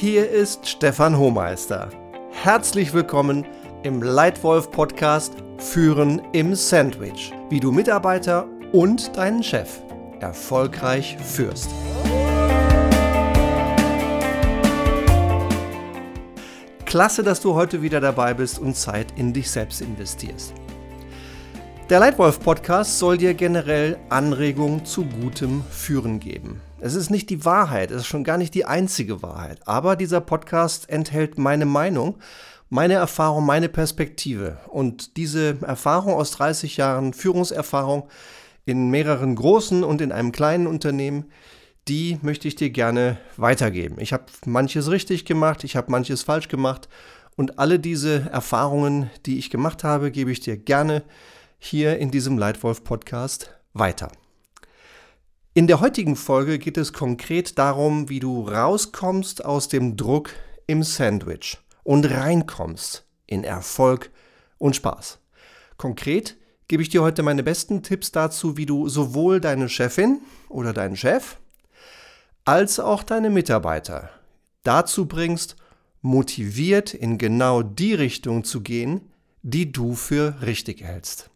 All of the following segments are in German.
Hier ist Stefan Hohmeister. Herzlich willkommen im Leitwolf Podcast Führen im Sandwich, wie du Mitarbeiter und deinen Chef erfolgreich führst. Klasse, dass du heute wieder dabei bist und Zeit in dich selbst investierst. Der Leitwolf Podcast soll dir generell Anregungen zu gutem Führen geben. Es ist nicht die Wahrheit, es ist schon gar nicht die einzige Wahrheit, aber dieser Podcast enthält meine Meinung, meine Erfahrung, meine Perspektive und diese Erfahrung aus 30 Jahren Führungserfahrung in mehreren großen und in einem kleinen Unternehmen, die möchte ich dir gerne weitergeben. Ich habe manches richtig gemacht, ich habe manches falsch gemacht und alle diese Erfahrungen, die ich gemacht habe, gebe ich dir gerne hier in diesem Leitwolf Podcast weiter. In der heutigen Folge geht es konkret darum, wie du rauskommst aus dem Druck im Sandwich und reinkommst in Erfolg und Spaß. Konkret gebe ich dir heute meine besten Tipps dazu, wie du sowohl deine Chefin oder deinen Chef als auch deine Mitarbeiter dazu bringst, motiviert in genau die Richtung zu gehen, die du für richtig hältst.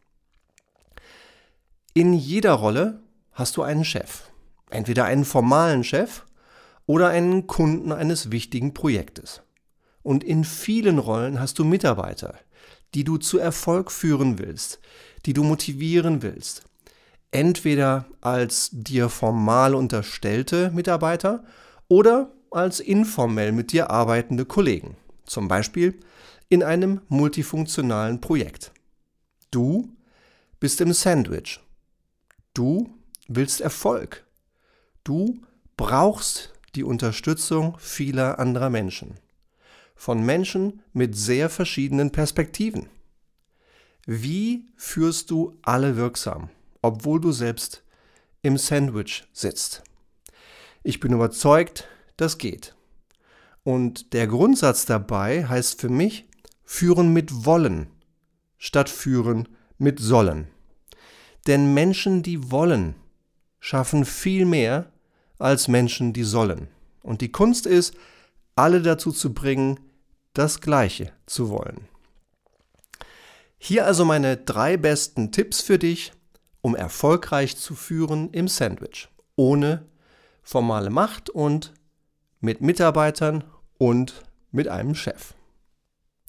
In jeder Rolle hast du einen Chef. Entweder einen formalen Chef oder einen Kunden eines wichtigen Projektes. Und in vielen Rollen hast du Mitarbeiter, die du zu Erfolg führen willst, die du motivieren willst, entweder als dir formal unterstellte Mitarbeiter oder als informell mit dir arbeitende Kollegen, zum Beispiel in einem multifunktionalen Projekt. Du bist im Sandwich. Du willst Erfolg. Du brauchst die Unterstützung vieler anderer Menschen. Von Menschen mit sehr verschiedenen Perspektiven. Wie führst du alle wirksam? obwohl du selbst im Sandwich sitzt. Ich bin überzeugt, das geht. Und der Grundsatz dabei heißt für mich, führen mit wollen statt führen mit sollen. Denn Menschen, die wollen, schaffen viel mehr als Menschen, die sollen. Und die Kunst ist, alle dazu zu bringen, das Gleiche zu wollen. Hier also meine drei besten Tipps für dich, um erfolgreich zu führen im Sandwich, ohne formale Macht und mit Mitarbeitern und mit einem Chef.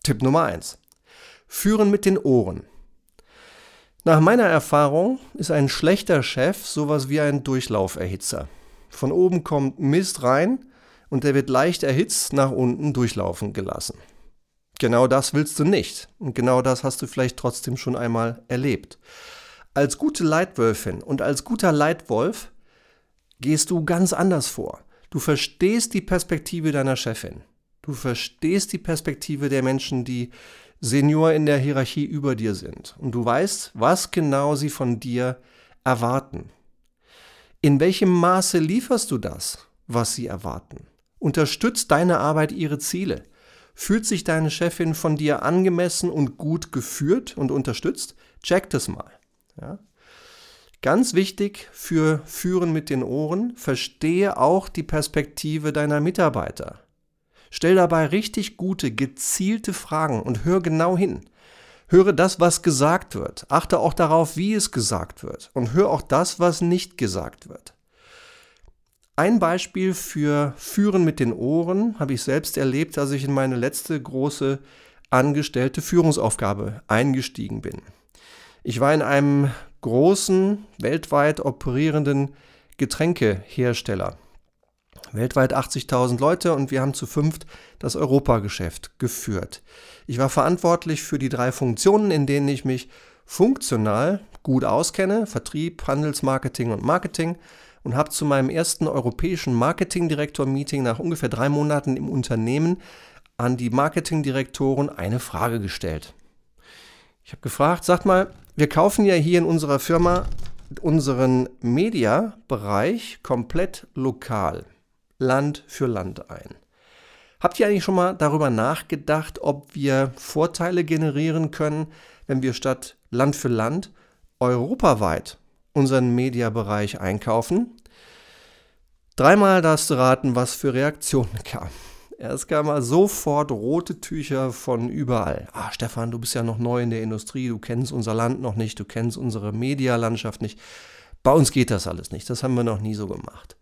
Tipp Nummer 1. Führen mit den Ohren. Nach meiner Erfahrung ist ein schlechter Chef sowas wie ein Durchlauferhitzer. Von oben kommt Mist rein und der wird leicht erhitzt nach unten durchlaufen gelassen. Genau das willst du nicht und genau das hast du vielleicht trotzdem schon einmal erlebt. Als gute Leitwölfin und als guter Leitwolf gehst du ganz anders vor. Du verstehst die Perspektive deiner Chefin. Du verstehst die Perspektive der Menschen, die Senior in der Hierarchie über dir sind. Und du weißt, was genau sie von dir erwarten. In welchem Maße lieferst du das, was sie erwarten? Unterstützt deine Arbeit ihre Ziele? Fühlt sich deine Chefin von dir angemessen und gut geführt und unterstützt? Check das mal. Ja? Ganz wichtig für Führen mit den Ohren, verstehe auch die Perspektive deiner Mitarbeiter. Stell dabei richtig gute, gezielte Fragen und hör genau hin. Höre das, was gesagt wird. Achte auch darauf, wie es gesagt wird. Und hör auch das, was nicht gesagt wird. Ein Beispiel für Führen mit den Ohren habe ich selbst erlebt, als ich in meine letzte große angestellte Führungsaufgabe eingestiegen bin. Ich war in einem großen, weltweit operierenden Getränkehersteller. Weltweit 80.000 Leute und wir haben zu fünft das Europageschäft geführt. Ich war verantwortlich für die drei Funktionen, in denen ich mich funktional gut auskenne, Vertrieb, Handelsmarketing und Marketing und habe zu meinem ersten europäischen Marketingdirektor-Meeting nach ungefähr drei Monaten im Unternehmen an die Marketingdirektoren eine Frage gestellt. Ich habe gefragt, sagt mal, wir kaufen ja hier in unserer Firma unseren Media-Bereich komplett lokal, Land für Land ein. Habt ihr eigentlich schon mal darüber nachgedacht, ob wir Vorteile generieren können, wenn wir statt Land für Land europaweit unseren Mediabereich einkaufen? Dreimal darfst du raten, was für Reaktionen kam. Ja, es kam mal sofort rote Tücher von überall. Ah, Stefan, du bist ja noch neu in der Industrie, du kennst unser Land noch nicht, du kennst unsere Medialandschaft nicht. Bei uns geht das alles nicht, das haben wir noch nie so gemacht.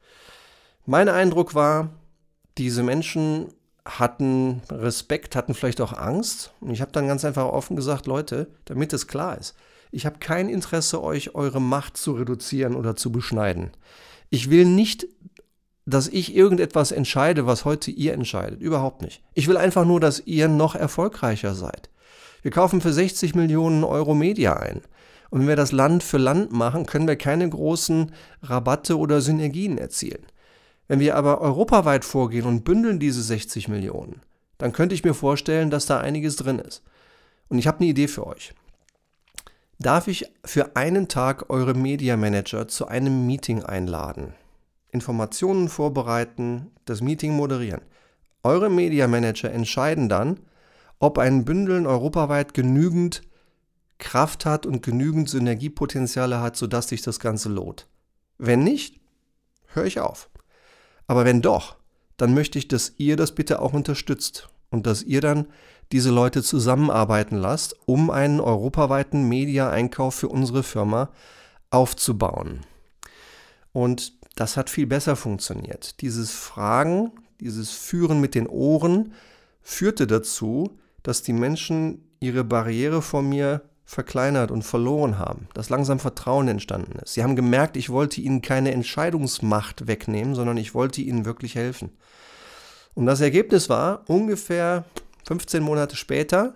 Mein Eindruck war, diese Menschen hatten Respekt, hatten vielleicht auch Angst. Und ich habe dann ganz einfach offen gesagt, Leute, damit es klar ist, ich habe kein Interesse, euch eure Macht zu reduzieren oder zu beschneiden. Ich will nicht, dass ich irgendetwas entscheide, was heute ihr entscheidet. Überhaupt nicht. Ich will einfach nur, dass ihr noch erfolgreicher seid. Wir kaufen für 60 Millionen Euro Media ein. Und wenn wir das Land für Land machen, können wir keine großen Rabatte oder Synergien erzielen. Wenn wir aber europaweit vorgehen und bündeln diese 60 Millionen, dann könnte ich mir vorstellen, dass da einiges drin ist. Und ich habe eine Idee für euch. Darf ich für einen Tag eure Media Manager zu einem Meeting einladen? Informationen vorbereiten, das Meeting moderieren. Eure Media Manager entscheiden dann, ob ein Bündeln europaweit genügend Kraft hat und genügend Synergiepotenziale hat, sodass sich das Ganze lohnt. Wenn nicht, höre ich auf. Aber wenn doch, dann möchte ich, dass ihr das bitte auch unterstützt und dass ihr dann diese Leute zusammenarbeiten lasst, um einen europaweiten Media-Einkauf für unsere Firma aufzubauen. Und das hat viel besser funktioniert. Dieses Fragen, dieses Führen mit den Ohren führte dazu, dass die Menschen ihre Barriere vor mir verkleinert und verloren haben, dass langsam Vertrauen entstanden ist. Sie haben gemerkt, ich wollte ihnen keine Entscheidungsmacht wegnehmen, sondern ich wollte ihnen wirklich helfen. Und das Ergebnis war, ungefähr 15 Monate später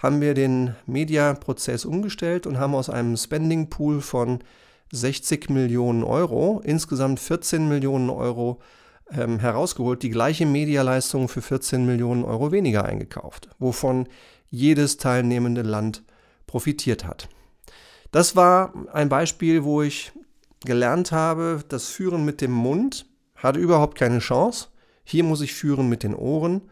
haben wir den Media-Prozess umgestellt und haben aus einem Spending Pool von 60 Millionen Euro insgesamt 14 Millionen Euro ähm, herausgeholt, die gleiche Medialeistung für 14 Millionen Euro weniger eingekauft, wovon jedes teilnehmende Land profitiert hat. Das war ein Beispiel, wo ich gelernt habe, das Führen mit dem Mund hatte überhaupt keine Chance. Hier muss ich führen mit den Ohren.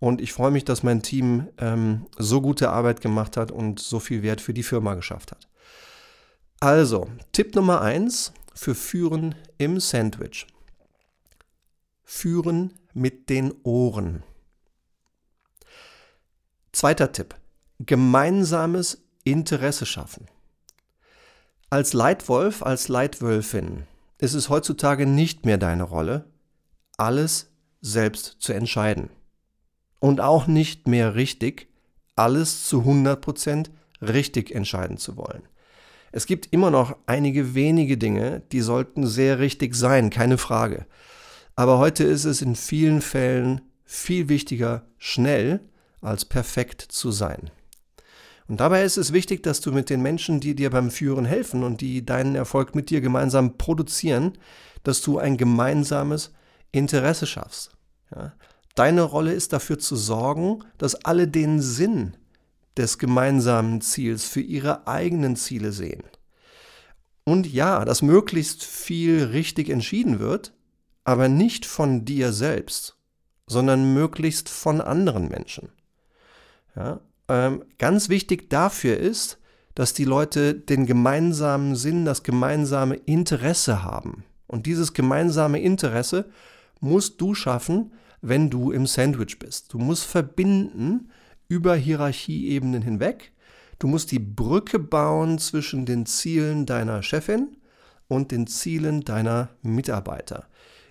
Und ich freue mich, dass mein Team ähm, so gute Arbeit gemacht hat und so viel Wert für die Firma geschafft hat. Also, Tipp Nummer 1 für Führen im Sandwich. Führen mit den Ohren. Zweiter Tipp. Gemeinsames Interesse schaffen. Als Leitwolf, als Leitwölfin ist es heutzutage nicht mehr deine Rolle, alles selbst zu entscheiden. Und auch nicht mehr richtig, alles zu 100% richtig entscheiden zu wollen. Es gibt immer noch einige wenige Dinge, die sollten sehr richtig sein, keine Frage. Aber heute ist es in vielen Fällen viel wichtiger, schnell als perfekt zu sein. Und dabei ist es wichtig, dass du mit den Menschen, die dir beim Führen helfen und die deinen Erfolg mit dir gemeinsam produzieren, dass du ein gemeinsames Interesse schaffst. Ja? Deine Rolle ist dafür zu sorgen, dass alle den Sinn des gemeinsamen Ziels für ihre eigenen Ziele sehen. Und ja, dass möglichst viel richtig entschieden wird, aber nicht von dir selbst, sondern möglichst von anderen Menschen. Ja? Ähm, ganz wichtig dafür ist, dass die Leute den gemeinsamen Sinn, das gemeinsame Interesse haben. Und dieses gemeinsame Interesse musst du schaffen, wenn du im Sandwich bist. Du musst verbinden über Hierarchieebenen hinweg. Du musst die Brücke bauen zwischen den Zielen deiner Chefin und den Zielen deiner Mitarbeiter.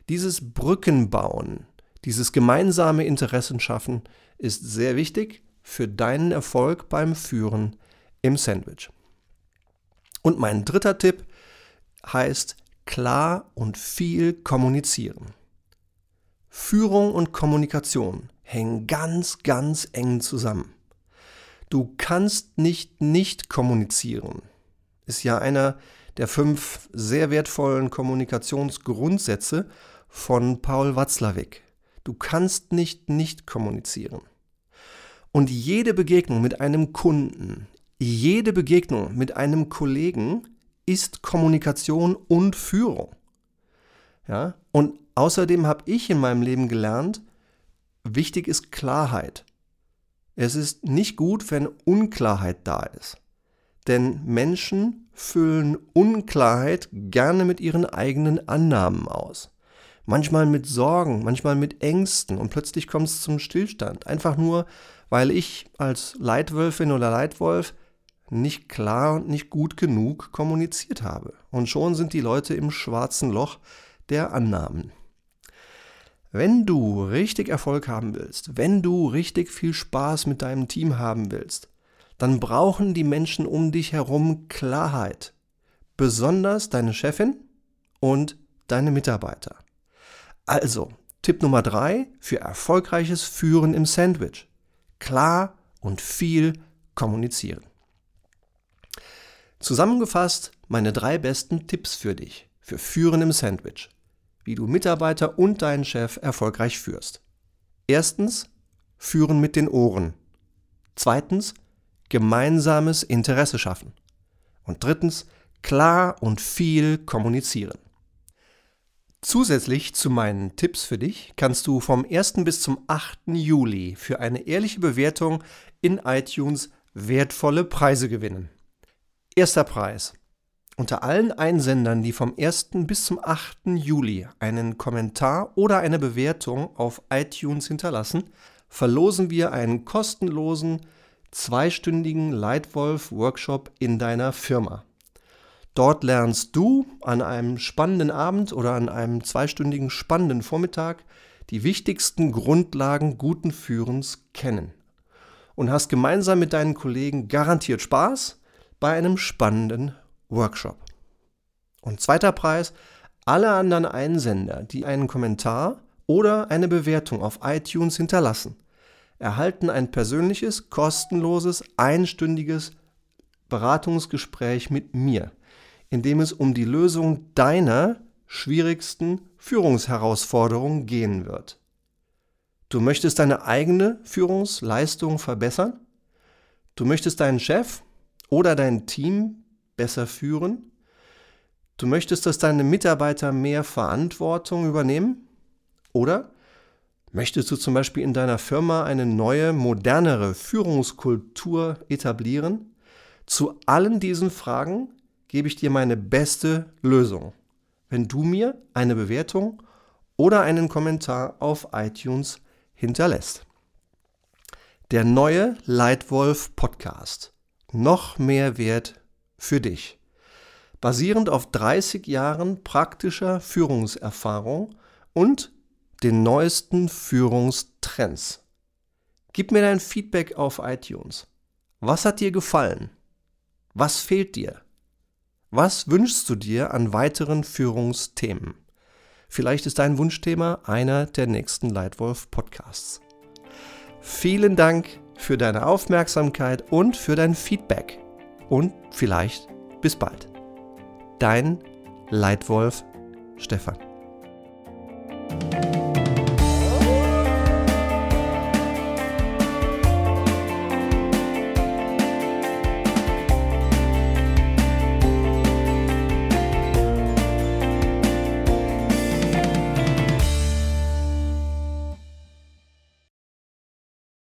Dieses Brückenbauen, dieses gemeinsame Interessen schaffen, ist sehr wichtig für deinen Erfolg beim Führen im Sandwich. Und mein dritter Tipp heißt klar und viel kommunizieren. Führung und Kommunikation hängen ganz, ganz eng zusammen. Du kannst nicht nicht kommunizieren. Ist ja einer der fünf sehr wertvollen Kommunikationsgrundsätze von Paul Watzlawick. Du kannst nicht nicht kommunizieren. Und jede Begegnung mit einem Kunden, jede Begegnung mit einem Kollegen ist Kommunikation und Führung. Ja? Und außerdem habe ich in meinem Leben gelernt, wichtig ist Klarheit. Es ist nicht gut, wenn Unklarheit da ist. Denn Menschen füllen Unklarheit gerne mit ihren eigenen Annahmen aus. manchmal mit Sorgen, manchmal mit Ängsten und plötzlich kommt es zum Stillstand. Einfach nur, weil ich als Leitwölfin oder Leitwolf nicht klar und nicht gut genug kommuniziert habe. Und schon sind die Leute im schwarzen Loch der Annahmen. Wenn du richtig Erfolg haben willst, wenn du richtig viel Spaß mit deinem Team haben willst, dann brauchen die Menschen um dich herum Klarheit. Besonders deine Chefin und deine Mitarbeiter. Also, Tipp Nummer drei für erfolgreiches Führen im Sandwich. Klar und viel kommunizieren. Zusammengefasst meine drei besten Tipps für dich, für Führen im Sandwich, wie du Mitarbeiter und deinen Chef erfolgreich führst. Erstens, Führen mit den Ohren. Zweitens, gemeinsames Interesse schaffen. Und drittens, klar und viel kommunizieren. Zusätzlich zu meinen Tipps für dich kannst du vom 1. bis zum 8. Juli für eine ehrliche Bewertung in iTunes wertvolle Preise gewinnen. Erster Preis. Unter allen Einsendern, die vom 1. bis zum 8. Juli einen Kommentar oder eine Bewertung auf iTunes hinterlassen, verlosen wir einen kostenlosen zweistündigen Leitwolf-Workshop in deiner Firma. Dort lernst du an einem spannenden Abend oder an einem zweistündigen spannenden Vormittag die wichtigsten Grundlagen guten Führens kennen und hast gemeinsam mit deinen Kollegen garantiert Spaß bei einem spannenden Workshop. Und zweiter Preis, alle anderen Einsender, die einen Kommentar oder eine Bewertung auf iTunes hinterlassen, erhalten ein persönliches, kostenloses, einstündiges Beratungsgespräch mit mir, in dem es um die Lösung deiner schwierigsten Führungsherausforderungen gehen wird. Du möchtest deine eigene Führungsleistung verbessern? Du möchtest deinen Chef oder dein Team besser führen? Du möchtest, dass deine Mitarbeiter mehr Verantwortung übernehmen? Oder möchtest du zum Beispiel in deiner Firma eine neue, modernere Führungskultur etablieren? Zu allen diesen Fragen gebe ich dir meine beste Lösung, wenn du mir eine Bewertung oder einen Kommentar auf iTunes hinterlässt. Der neue Leitwolf Podcast noch mehr Wert für dich. Basierend auf 30 Jahren praktischer Führungserfahrung und den neuesten Führungstrends. Gib mir dein Feedback auf iTunes. Was hat dir gefallen? Was fehlt dir? Was wünschst du dir an weiteren Führungsthemen? Vielleicht ist dein Wunschthema einer der nächsten Leitwolf Podcasts. Vielen Dank für deine Aufmerksamkeit und für dein Feedback. Und vielleicht bis bald. Dein Leitwolf Stefan.